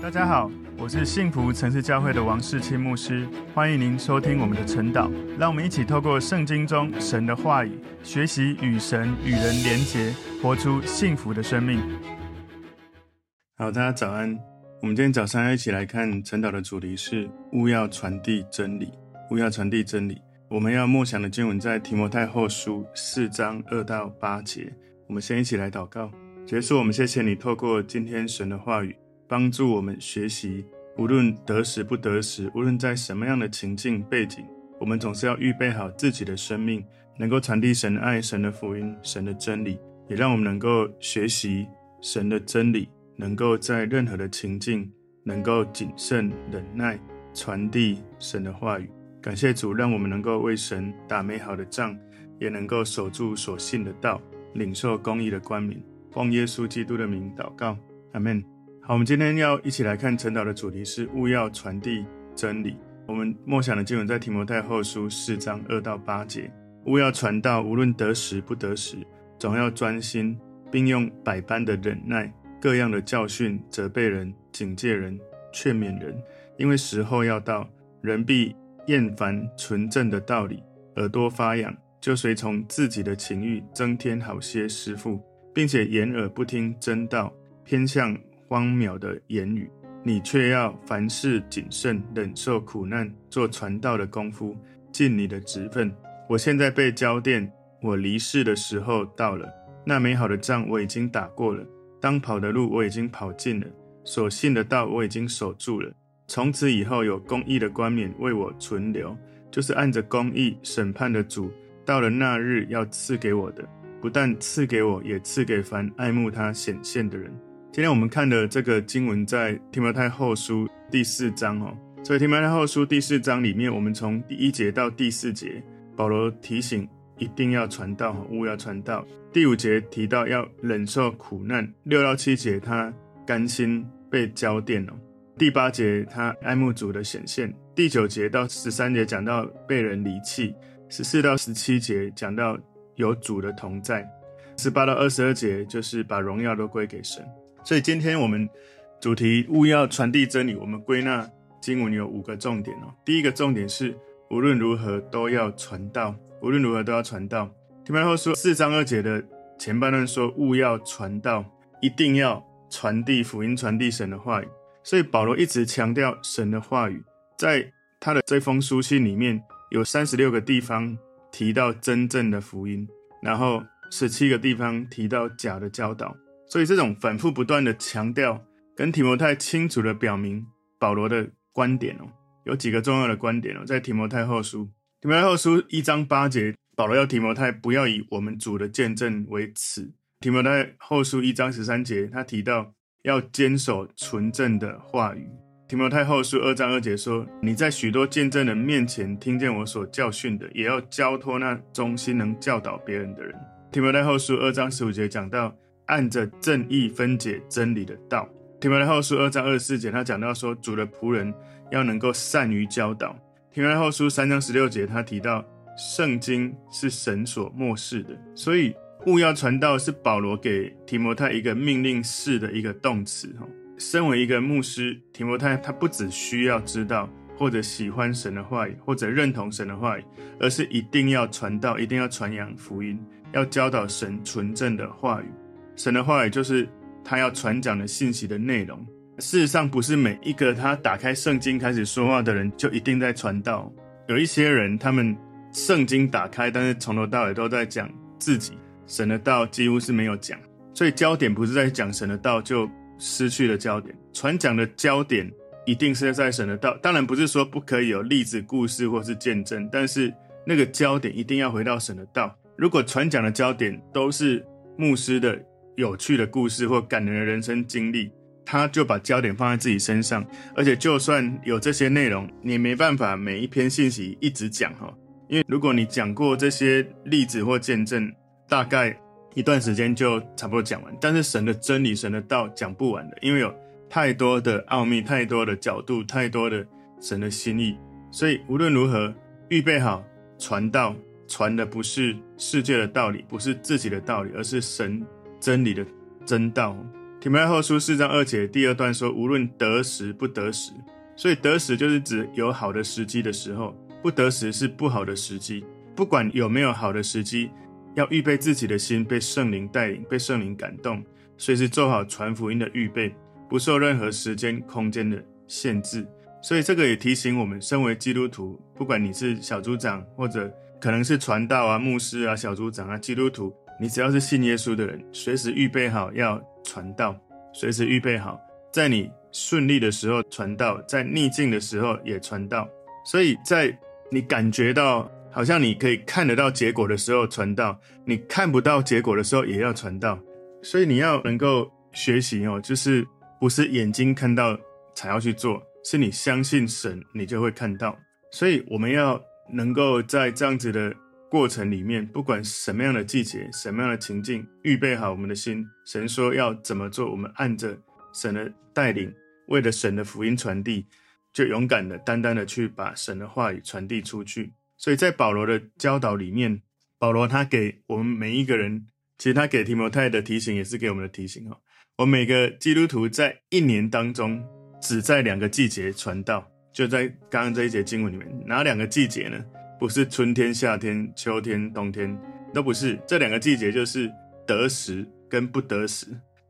大家好，我是幸福城市教会的王世清牧师，欢迎您收听我们的晨祷。让我们一起透过圣经中神的话语，学习与神与人连结，活出幸福的生命。好，大家早安。我们今天早上要一起来看晨祷的主题是勿要传递真理，勿要传递真理。我们要默想的经文在提摩太后书四章二到八节。我们先一起来祷告，结束。我们谢谢你透过今天神的话语。帮助我们学习，无论得时不得时，无论在什么样的情境背景，我们总是要预备好自己的生命，能够传递神的爱、神的福音、神的真理，也让我们能够学习神的真理，能够在任何的情境，能够谨慎忍耐，传递神的话语。感谢主，让我们能够为神打美好的仗，也能够守住所信的道，领受公义的冠冕。奉耶稣基督的名祷告，阿门。好，我们今天要一起来看陈导的主题是勿要传递真理。我们默想的经文在提摩太后书四章二到八节。勿要传道，无论得时不得时，总要专心，并用百般的忍耐，各样的教训，责备人，警戒人，劝勉人。因为时候要到，人必厌烦纯正的道理，耳朵发痒，就随从自己的情欲，增添好些师傅，并且掩耳不听真道，偏向荒谬的言语，你却要凡事谨慎，忍受苦难，做传道的功夫，尽你的职分。我现在被浇奠，我离世的时候到了。那美好的仗我已经打过了，当跑的路我已经跑尽了，所信的道我已经守住了。从此以后，有公义的冠冕为我存留，就是按着公义审判的主，到了那日要赐给我的，不但赐给我，也赐给凡爱慕他显现的人。今天我们看的这个经文在提摩太后书第四章哦，所以提摩太后书第四章里面，我们从第一节到第四节，保罗提醒一定要传道，务要传道。第五节提到要忍受苦难，六到七节他甘心被浇奠哦，第八节他爱慕主的显现，第九节到十三节讲到被人离弃，十四到十七节讲到有主的同在，十八到二十二节就是把荣耀都归给神。所以今天我们主题务要传递真理，我们归纳经文有五个重点哦。第一个重点是无论如何都要传道，无论如何都要传道。提摩太后书四章二节的前半段说务要传道，一定要传递福音，传递神的话语。所以保罗一直强调神的话语，在他的这封书信里面有三十六个地方提到真正的福音，然后十七个地方提到假的教导。所以这种反复不断的强调，跟提摩太清楚的表明保罗的观点哦，有几个重要的观点哦，在提摩太后书，提摩太后书一章八节，保罗要提摩太不要以我们主的见证为耻。提摩太后书一章十三节，他提到要坚守纯正的话语。提摩太后书二章二节说，你在许多见证人面前听见我所教训的，也要交托那忠心能教导别人的人。提摩太后书二章十五节讲到。按着正义分解真理的道，提摩太后书二章二十四节，他讲到说，主的仆人要能够善于教导。提摩太后书三章十六节，他提到圣经是神所默示的，所以务要传道是保罗给提摩太一个命令式的一个动词。哈，身为一个牧师，提摩太他不只需要知道或者喜欢神的话语，或者认同神的话语，而是一定要传道，一定要传扬福音，要教导神纯正的话语。神的话语就是他要传讲的信息的内容。事实上，不是每一个他打开圣经开始说话的人就一定在传道。有一些人，他们圣经打开，但是从头到尾都在讲自己，神的道几乎是没有讲。所以焦点不是在讲神的道，就失去了焦点。传讲的焦点一定是在神的道。当然不是说不可以有例子、故事或是见证，但是那个焦点一定要回到神的道。如果传讲的焦点都是牧师的。有趣的故事或感人的人生经历，他就把焦点放在自己身上，而且就算有这些内容，你没办法每一篇信息一直讲哈，因为如果你讲过这些例子或见证，大概一段时间就差不多讲完。但是神的真理、神的道讲不完的，因为有太多的奥秘、太多的角度、太多的神的心意，所以无论如何，预备好传道，传的不是世界的道理，不是自己的道理，而是神。真理的真道，提摩太后书四章二节第二段说，无论得时不得时，所以得时就是指有好的时机的时候，不得时是不好的时机。不管有没有好的时机，要预备自己的心被圣灵带领，被圣灵感动，随时做好传福音的预备，不受任何时间空间的限制。所以这个也提醒我们，身为基督徒，不管你是小组长，或者可能是传道啊、牧师啊、小组长啊，基督徒，你只要是信耶稣的人，随时预备好要传道，随时预备好，在你顺利的时候传道，在逆境的时候也传道。所以在你感觉到好像你可以看得到结果的时候传道，你看不到结果的时候也要传道。所以你要能够学习哦，就是不是眼睛看到才要去做。是你相信神，你就会看到。所以我们要能够在这样子的过程里面，不管什么样的季节、什么样的情境，预备好我们的心。神说要怎么做，我们按着神的带领，为了神的福音传递，就勇敢的、单单的去把神的话语传递出去。所以在保罗的教导里面，保罗他给我们每一个人，其实他给提摩太的提醒，也是给我们的提醒。我每个基督徒在一年当中。只在两个季节传道，就在刚刚这一节经文里面，哪两个季节呢？不是春天、夏天、秋天、冬天，都不是。这两个季节就是得时跟不得时。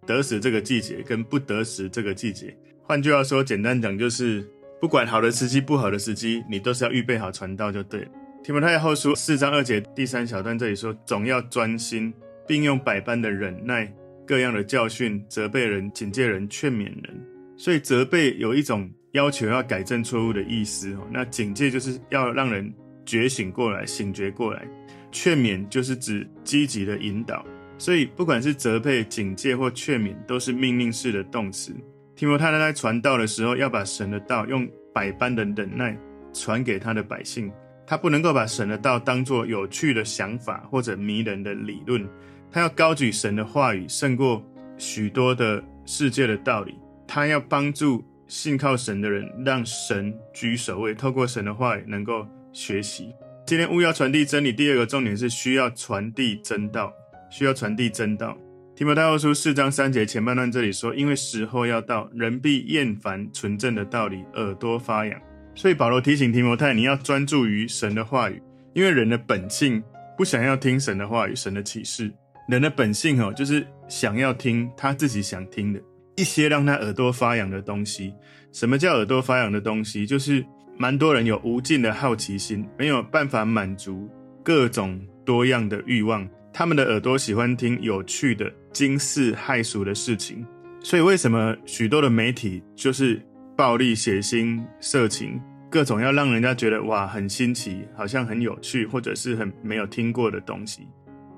得时这个季节跟不得时这个季节，换句话说，简单讲就是，不管好的时机、不好的时机，你都是要预备好传道就对了。提摩太后书四章二节第三小段这里说，总要专心，并用百般的忍耐、各样的教训责备人、警戒人、劝勉人。所以责备有一种要求要改正错误的意思，那警戒就是要让人觉醒过来、醒觉过来，劝勉就是指积极的引导。所以不管是责备、警戒或劝勉，都是命令式的动词。提摩太在传道的时候，要把神的道用百般的忍耐传给他的百姓，他不能够把神的道当作有趣的想法或者迷人的理论，他要高举神的话语胜过许多的世界的道理。他要帮助信靠神的人，让神居首位，透过神的话语能够学习。今天务要传递真理，第二个重点是需要传递真道，需要传递真道。提摩太后书四章三节前半段这里说：“因为时候要到，人必厌烦纯正的道理，耳朵发痒。”所以保罗提醒提摩太，你要专注于神的话语，因为人的本性不想要听神的话语、神的启示。人的本性哦，就是想要听他自己想听的。一些让他耳朵发痒的东西。什么叫耳朵发痒的东西？就是蛮多人有无尽的好奇心，没有办法满足各种多样的欲望。他们的耳朵喜欢听有趣的、惊世骇俗的事情。所以，为什么许多的媒体就是暴力、血腥、色情，各种要让人家觉得哇很新奇，好像很有趣，或者是很没有听过的东西？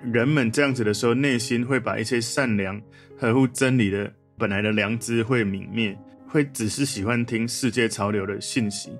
人们这样子的时候，内心会把一些善良、合乎真理的。本来的良知会泯灭，会只是喜欢听世界潮流的信息。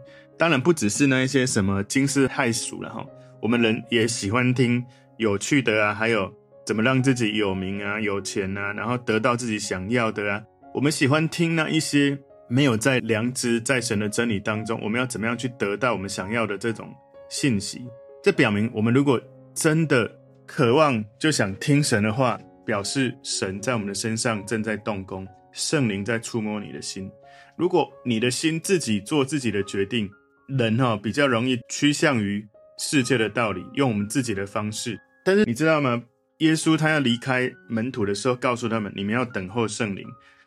当然不只是那一些什么惊世骇俗了哈，我们人也喜欢听有趣的啊，还有怎么让自己有名啊、有钱啊，然后得到自己想要的啊。我们喜欢听那一些没有在良知、在神的真理当中，我们要怎么样去得到我们想要的这种信息？这表明我们如果真的渴望，就想听神的话。表示神在我们的身上正在动工，圣灵在触摸你的心。如果你的心自己做自己的决定，人哈比较容易趋向于世界的道理，用我们自己的方式。但是你知道吗？耶稣他要离开门徒的时候，告诉他们：你们要等候圣灵。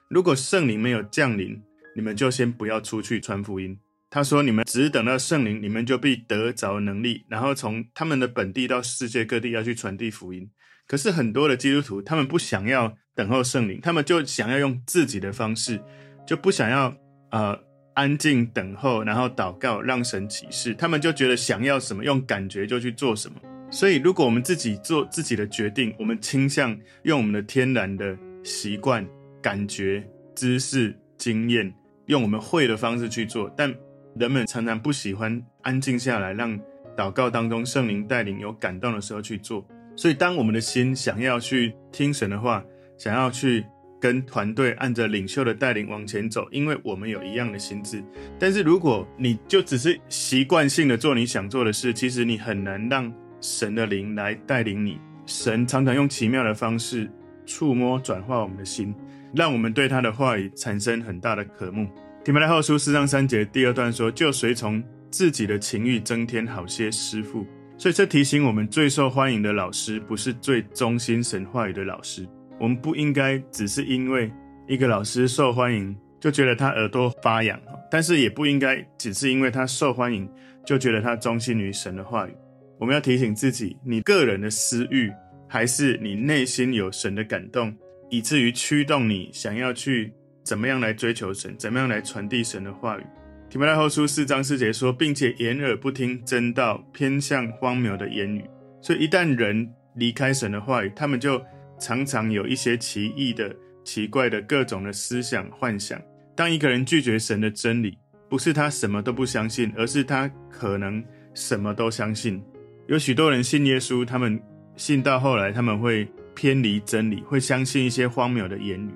如果圣灵没有降临，你们就先不要出去传福音。他说：你们只等到圣灵，你们就必得着能力，然后从他们的本地到世界各地要去传递福音。可是很多的基督徒，他们不想要等候圣灵，他们就想要用自己的方式，就不想要呃安静等候，然后祷告让神启示。他们就觉得想要什么，用感觉就去做什么。所以，如果我们自己做自己的决定，我们倾向用我们的天然的习惯、感觉、知识、经验，用我们会的方式去做。但人们常常不喜欢安静下来，让祷告当中圣灵带领有感动的时候去做。所以，当我们的心想要去听神的话，想要去跟团队按着领袖的带领往前走，因为我们有一样的心智。但是，如果你就只是习惯性的做你想做的事，其实你很难让神的灵来带领你。神常常用奇妙的方式触摸、转化我们的心。让我们对他的话语产生很大的渴慕。提摩太后书四章三节第二段说：“就随从自己的情欲增添好些师傅。”所以这提醒我们，最受欢迎的老师不是最忠心神话语的老师。我们不应该只是因为一个老师受欢迎，就觉得他耳朵发痒；但是也不应该只是因为他受欢迎，就觉得他忠心于神的话语。我们要提醒自己，你个人的私欲，还是你内心有神的感动，以至于驱动你想要去。怎么样来追求神？怎么样来传递神的话语？提摩太后书四章四节说，并且掩耳不听真道，偏向荒谬的言语。所以一旦人离开神的话语，他们就常常有一些奇异的、奇怪的各种的思想幻想。当一个人拒绝神的真理，不是他什么都不相信，而是他可能什么都相信。有许多人信耶稣，他们信到后来，他们会偏离真理，会相信一些荒谬的言语。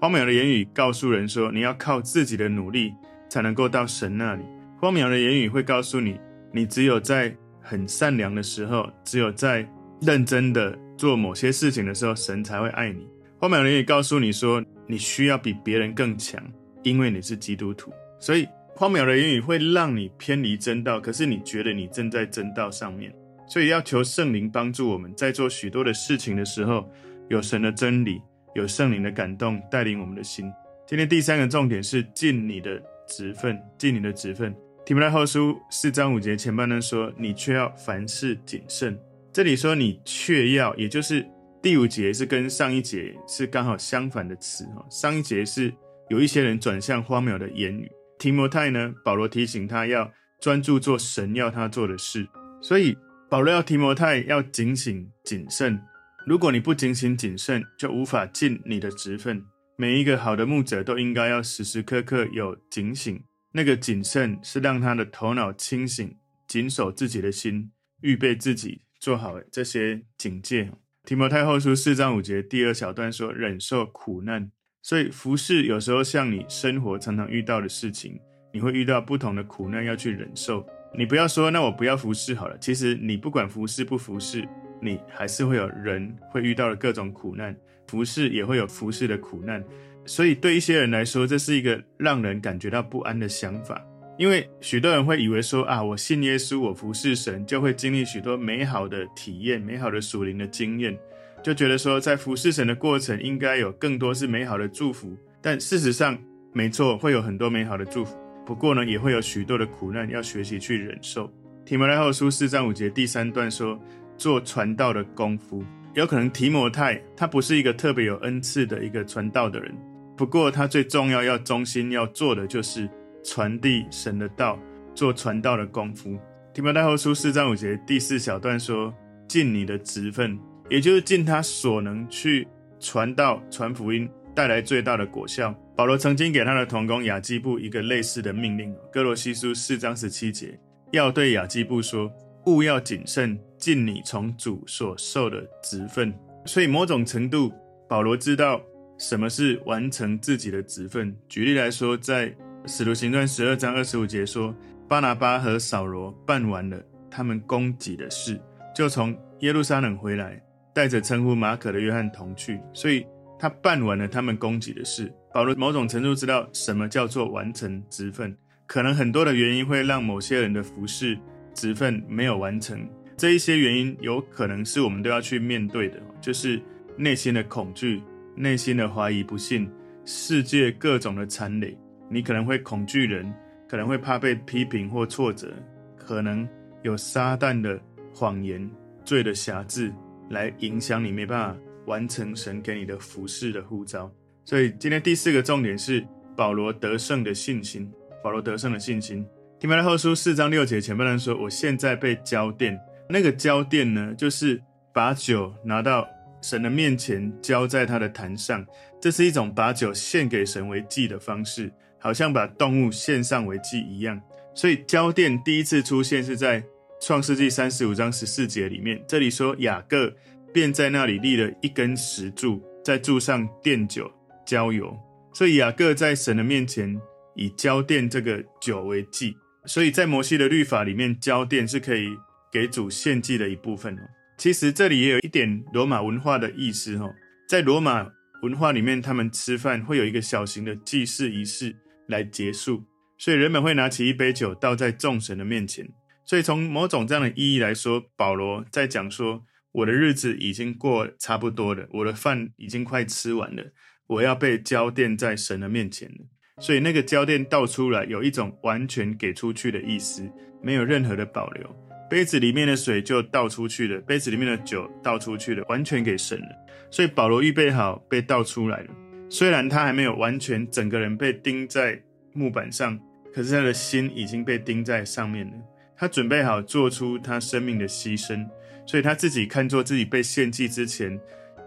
荒谬的言语告诉人说，你要靠自己的努力才能够到神那里。荒谬的言语会告诉你，你只有在很善良的时候，只有在认真的做某些事情的时候，神才会爱你。荒谬的言语告诉你说，你需要比别人更强，因为你是基督徒。所以，荒谬的言语会让你偏离真道，可是你觉得你正在真道上面。所以，要求圣灵帮助我们在做许多的事情的时候，有神的真理。有圣灵的感动带领我们的心。今天第三个重点是尽你的职分，尽你的职分。提摩太后书四章五节前半段说：“你却要凡事谨慎。”这里说“你却要”，也就是第五节是跟上一节是刚好相反的词。上一节是有一些人转向荒谬的言语。提摩太呢，保罗提醒他要专注做神要他做的事，所以保罗要提摩太要警醒谨慎。如果你不警醒谨慎，就无法尽你的职分。每一个好的牧者都应该要时时刻刻有警醒。那个谨慎是让他的头脑清醒，谨守自己的心，预备自己做好这些警戒。提摩太后书四章五节第二小段说：“忍受苦难。”所以服侍有时候像你生活常常遇到的事情，你会遇到不同的苦难要去忍受。你不要说，那我不要服侍好了。其实你不管服侍不服侍。你还是会有人会遇到的各种苦难，服侍也会有服侍的苦难，所以对一些人来说，这是一个让人感觉到不安的想法。因为许多人会以为说啊，我信耶稣，我服侍神，就会经历许多美好的体验、美好的属灵的经验，就觉得说在服侍神的过程应该有更多是美好的祝福。但事实上，没错，会有很多美好的祝福，不过呢，也会有许多的苦难要学习去忍受。提摩太后书四章五节第三段说。做传道的功夫，有可能提摩太他不是一个特别有恩赐的一个传道的人，不过他最重要要忠心要做的就是传递神的道，做传道的功夫。提摩太后书四章五节第四小段说：“尽你的职分，也就是尽他所能去传道、传福音，带来最大的果效。”保罗曾经给他的同工亚基布一个类似的命令，哥罗西书四章十七节，要对亚基布说。务要谨慎，尽你从主所受的职分。所以某种程度，保罗知道什么是完成自己的职分。举例来说，在使徒行传十二章二十五节说，巴拿巴和扫罗办完了他们供给的事，就从耶路撒冷回来，带着称呼马可的约翰同去。所以他办完了他们供给的事。保罗某种程度知道什么叫做完成职分。可能很多的原因会让某些人的服侍。职分没有完成，这一些原因有可能是我们都要去面对的，就是内心的恐惧、内心的怀疑、不信、世界各种的残累。你可能会恐惧人，可能会怕被批评或挫折，可能有撒旦的谎言、罪的辖制来影响你，没办法完成神给你的服侍的呼召。所以今天第四个重点是保罗得胜的信心。保罗得胜的信心。提摩太后书四章六节前半段说：“我现在被交奠，那个交奠呢，就是把酒拿到神的面前，浇在他的坛上。这是一种把酒献给神为祭的方式，好像把动物献上为祭一样。所以交奠第一次出现是在创世纪三十五章十四节里面。这里说雅各便在那里立了一根石柱，在柱上奠酒浇油。所以雅各在神的面前以交奠这个酒为祭。”所以在摩西的律法里面，交奠是可以给主献祭的一部分哦。其实这里也有一点罗马文化的意思哦。在罗马文化里面，他们吃饭会有一个小型的祭祀仪式来结束，所以人们会拿起一杯酒倒在众神的面前。所以从某种这样的意义来说，保罗在讲说，我的日子已经过差不多了，我的饭已经快吃完了，我要被交奠在神的面前了。所以那个交奠倒出来，有一种完全给出去的意思，没有任何的保留。杯子里面的水就倒出去了，杯子里面的酒倒出去了，完全给神了。所以保罗预备好被倒出来了，虽然他还没有完全整个人被钉在木板上，可是他的心已经被钉在上面了。他准备好做出他生命的牺牲，所以他自己看作自己被献祭之前，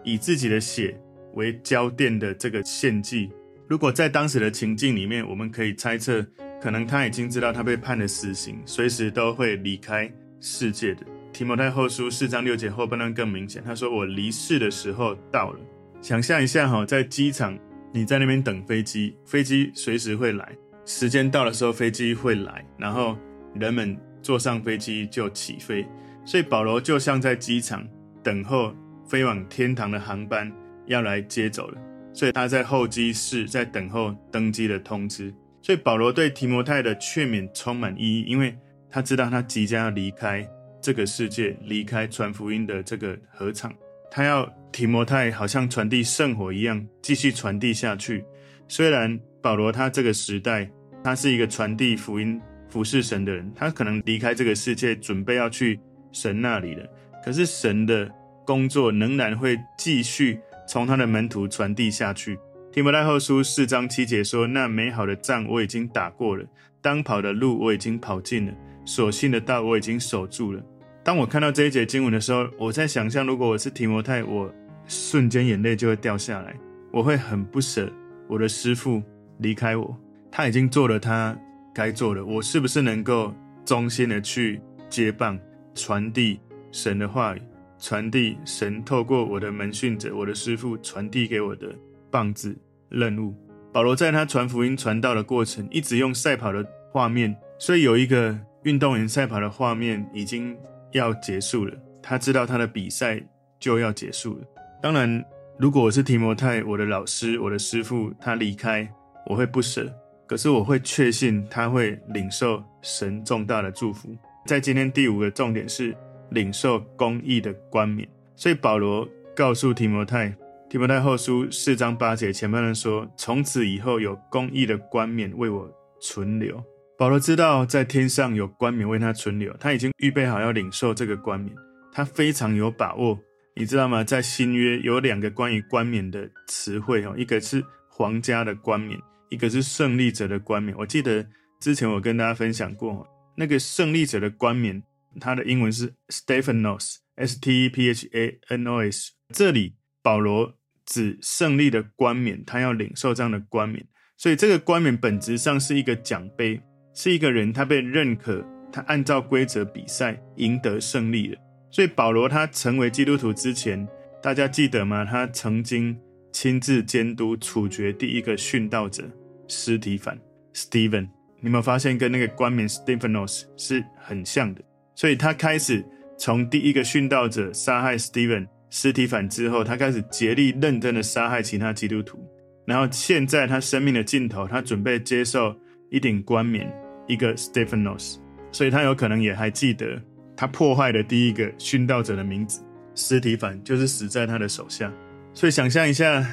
以自己的血为交奠的这个献祭。如果在当时的情境里面，我们可以猜测，可能他已经知道他被判了死刑，随时都会离开世界的。提摩太后书四章六节后半段更明显，他说：“我离世的时候到了。”想象一下哈，在机场你在那边等飞机，飞机随时会来，时间到的时候飞机会来，然后人们。坐上飞机就起飞，所以保罗就像在机场等候飞往天堂的航班要来接走了，所以他在候机室在等候登机的通知。所以保罗对提摩太的劝勉充满意义，因为他知道他即将要离开这个世界，离开传福音的这个合场，他要提摩太好像传递圣火一样继续传递下去。虽然保罗他这个时代他是一个传递福音。服侍神的人，他可能离开这个世界，准备要去神那里了。可是神的工作仍然会继续从他的门徒传递下去。提摩太后书四章七节说：“那美好的仗我已经打过了，当跑的路我已经跑尽了，所信的道我已经守住了。”当我看到这一节经文的时候，我在想象，如果我是提摩太，我瞬间眼泪就会掉下来，我会很不舍我的师父离开我，他已经做了他。该做的，我是不是能够忠心的去接棒，传递神的话语，传递神透过我的门训者、我的师父传递给我的棒子任务？保罗在他传福音传道的过程，一直用赛跑的画面，所以有一个运动员赛跑的画面已经要结束了，他知道他的比赛就要结束了。当然，如果我是提摩太，我的老师、我的师父他离开，我会不舍。可是我会确信他会领受神重大的祝福。在今天第五个重点是领受公义的冠冕。所以保罗告诉提摩太，提摩太后书四章八节前半段说：“从此以后有公义的冠冕为我存留。”保罗知道在天上有冠冕为他存留，他已经预备好要领受这个冠冕，他非常有把握。你知道吗？在新约有两个关于冠冕的词汇哦，一个是皇家的冠冕。一个是胜利者的冠冕，我记得之前我跟大家分享过，那个胜利者的冠冕，它的英文是 Stephanos，S-T-E-P-H-A-N-O-S。这里保罗指胜利的冠冕，他要领受这样的冠冕，所以这个冠冕本质上是一个奖杯，是一个人他被认可，他按照规则比赛赢得胜利了。所以保罗他成为基督徒之前，大家记得吗？他曾经。亲自监督处决第一个殉道者司提反 （Stephen）。你有没有发现跟那个冠冕 Stephanos 是很像的？所以他开始从第一个殉道者杀害 Stephen 司提反之后，他开始竭力认真的杀害其他基督徒。然后现在他生命的尽头，他准备接受一顶冠冕，一个 Stephanos。所以他有可能也还记得他破坏的第一个殉道者的名字，司提反就是死在他的手下。所以想象一下，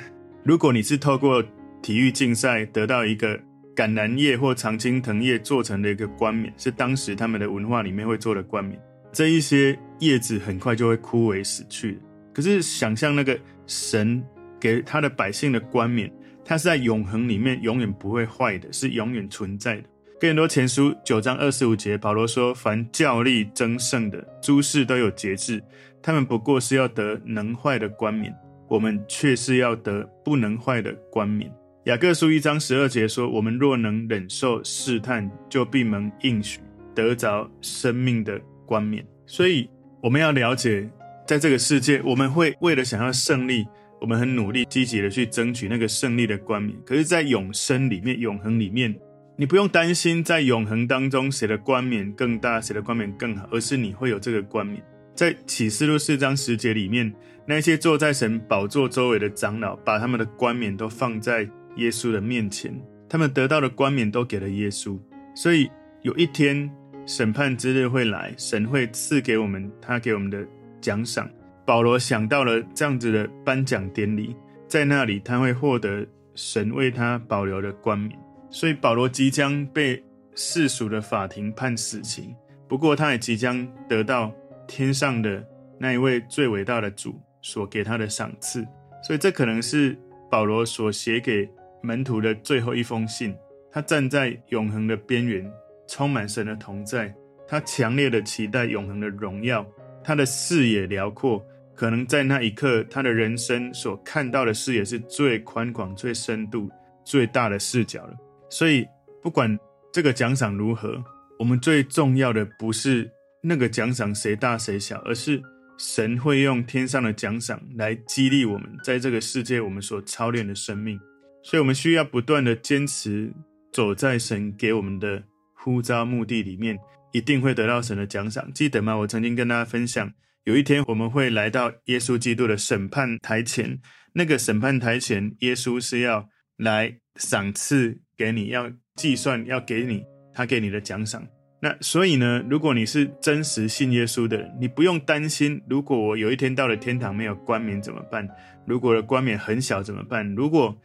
如果你是透过体育竞赛得到一个橄榄叶或常青藤叶做成的一个冠冕，是当时他们的文化里面会做的冠冕，这一些叶子很快就会枯萎死去。可是想象那个神给他的百姓的冠冕，它是在永恒里面永远不会坏的，是永远存在的。哥林多前书九章二十五节，保罗说：“凡教力争胜的，诸事都有节制，他们不过是要得能坏的冠冕。”我们却是要得不能坏的冠冕。雅各书一章十二节说：“我们若能忍受试探，就必蒙应许得着生命的冠冕。”所以我们要了解，在这个世界，我们会为了想要胜利，我们很努力、积极的去争取那个胜利的冠冕。可是，在永生里面、永恒里面，你不用担心在永恒当中谁的冠冕更大、谁的冠冕更好，而是你会有这个冠冕。在启示录四章十节里面，那些坐在神宝座周围的长老，把他们的冠冕都放在耶稣的面前，他们得到的冠冕都给了耶稣。所以有一天审判之日会来，神会赐给我们他给我们的奖赏。保罗想到了这样子的颁奖典礼，在那里他会获得神为他保留的冠冕。所以保罗即将被世俗的法庭判死刑，不过他也即将得到天上的那一位最伟大的主所给他的赏赐。所以这可能是保罗所写给门徒的最后一封信。他站在永恒的边缘，充满神的同在。他强烈的期待永恒的荣耀。他的视野辽阔，可能在那一刻，他的人生所看到的视野是最宽广、最深度、最大的视角了。所以，不管这个奖赏如何，我们最重要的不是那个奖赏谁大谁小，而是神会用天上的奖赏来激励我们在这个世界我们所操练的生命。所以，我们需要不断的坚持走在神给我们的呼召目的里面。一定会得到神的奖赏，记得吗？我曾经跟大家分享，有一天我们会来到耶稣基督的审判台前，那个审判台前，耶稣是要来赏赐给你，要计算，要给你他给你的奖赏。那所以呢，如果你是真实信耶稣的人，你不用担心，如果我有一天到了天堂没有冠冕怎么办？如果的冠冕很小怎么办？如果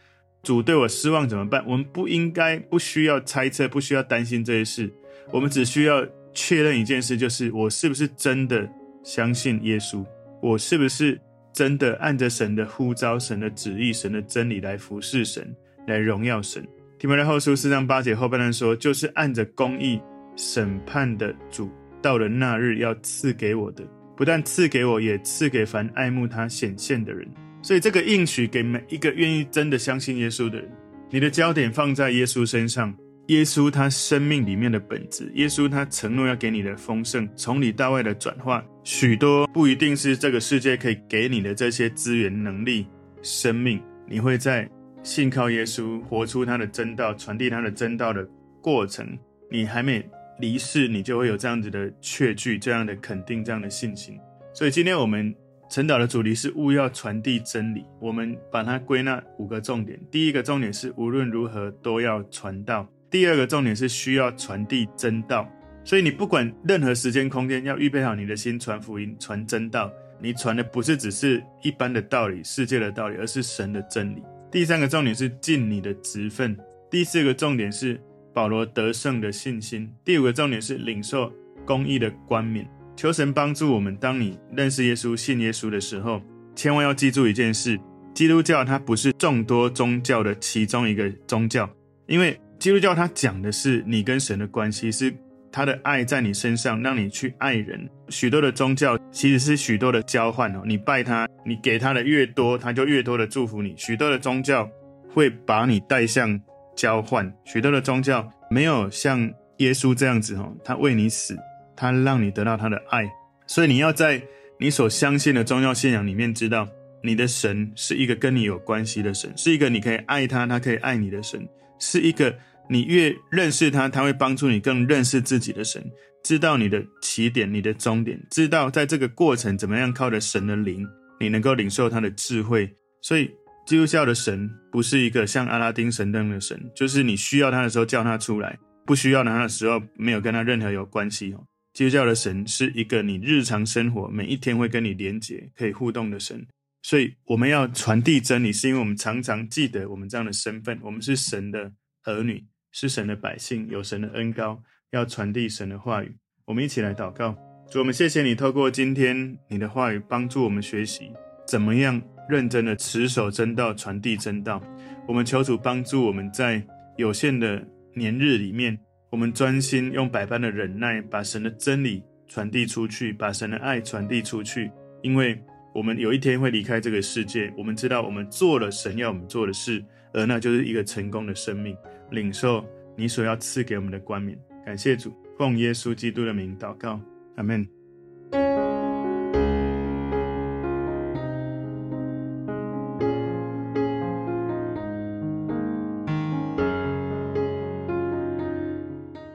主对我失望怎么办？我们不应该，不需要猜测，不需要担心这些事，我们只需要。确认一件事，就是我是不是真的相信耶稣？我是不是真的按着神的呼召、神的旨意、神的真理来服侍神，来荣耀神？提摩太后书四章八节后半段说，就是按着公义审判的主，到了那日要赐给我的，不但赐给我，也赐给凡爱慕他显现的人。所以这个应许给每一个愿意真的相信耶稣的人，你的焦点放在耶稣身上。耶稣他生命里面的本质，耶稣他承诺要给你的丰盛，从里到外的转化，许多不一定是这个世界可以给你的这些资源、能力、生命，你会在信靠耶稣，活出他的真道，传递他的真道的过程，你还没离世，你就会有这样子的确据、这样的肯定、这样的信心。所以今天我们晨祷的主题是务要传递真理，我们把它归纳五个重点。第一个重点是无论如何都要传道。第二个重点是需要传递真道，所以你不管任何时间空间，要预备好你的心传福音、传真道。你传的不是只是一般的道理、世界的道理，而是神的真理。第三个重点是尽你的职分。第四个重点是保罗得胜的信心。第五个重点是领受公义的冠冕。求神帮助我们，当你认识耶稣、信耶稣的时候，千万要记住一件事：基督教它不是众多宗教的其中一个宗教，因为。基督教它讲的是你跟神的关系，是他的爱在你身上，让你去爱人。许多的宗教其实是许多的交换哦，你拜他，你给他的越多，他就越多的祝福你。许多的宗教会把你带向交换，许多的宗教没有像耶稣这样子哦，他为你死，他让你得到他的爱。所以你要在你所相信的宗教信仰里面知道，你的神是一个跟你有关系的神，是一个你可以爱他，他可以爱你的神，是一个。你越认识他，他会帮助你更认识自己的神，知道你的起点、你的终点，知道在这个过程怎么样靠着神的灵，你能够领受他的智慧。所以，基督教的神不是一个像阿拉丁神灯的神，就是你需要他的时候叫他出来，不需要他的时候没有跟他任何有关系哦。基督教的神是一个你日常生活每一天会跟你连接、可以互动的神。所以，我们要传递真理，是因为我们常常记得我们这样的身份，我们是神的儿女。是神的百姓，有神的恩膏，要传递神的话语。我们一起来祷告，主，我们谢谢你透过今天你的话语，帮助我们学习怎么样认真的持守真道，传递真道。我们求主帮助我们在有限的年日里面，我们专心用百般的忍耐，把神的真理传递出去，把神的爱传递出去。因为我们有一天会离开这个世界，我们知道我们做了神要我们做的事，而那就是一个成功的生命。领受你所要赐给我们的冠冕，感谢主，奉耶稣基督的名祷告，阿门。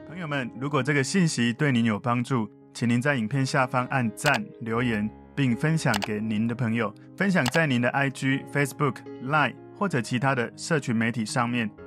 朋友们，如果这个信息对您有帮助，请您在影片下方按赞、留言，并分享给您的朋友，分享在您的 IG、Facebook、Line 或者其他的社群媒体上面，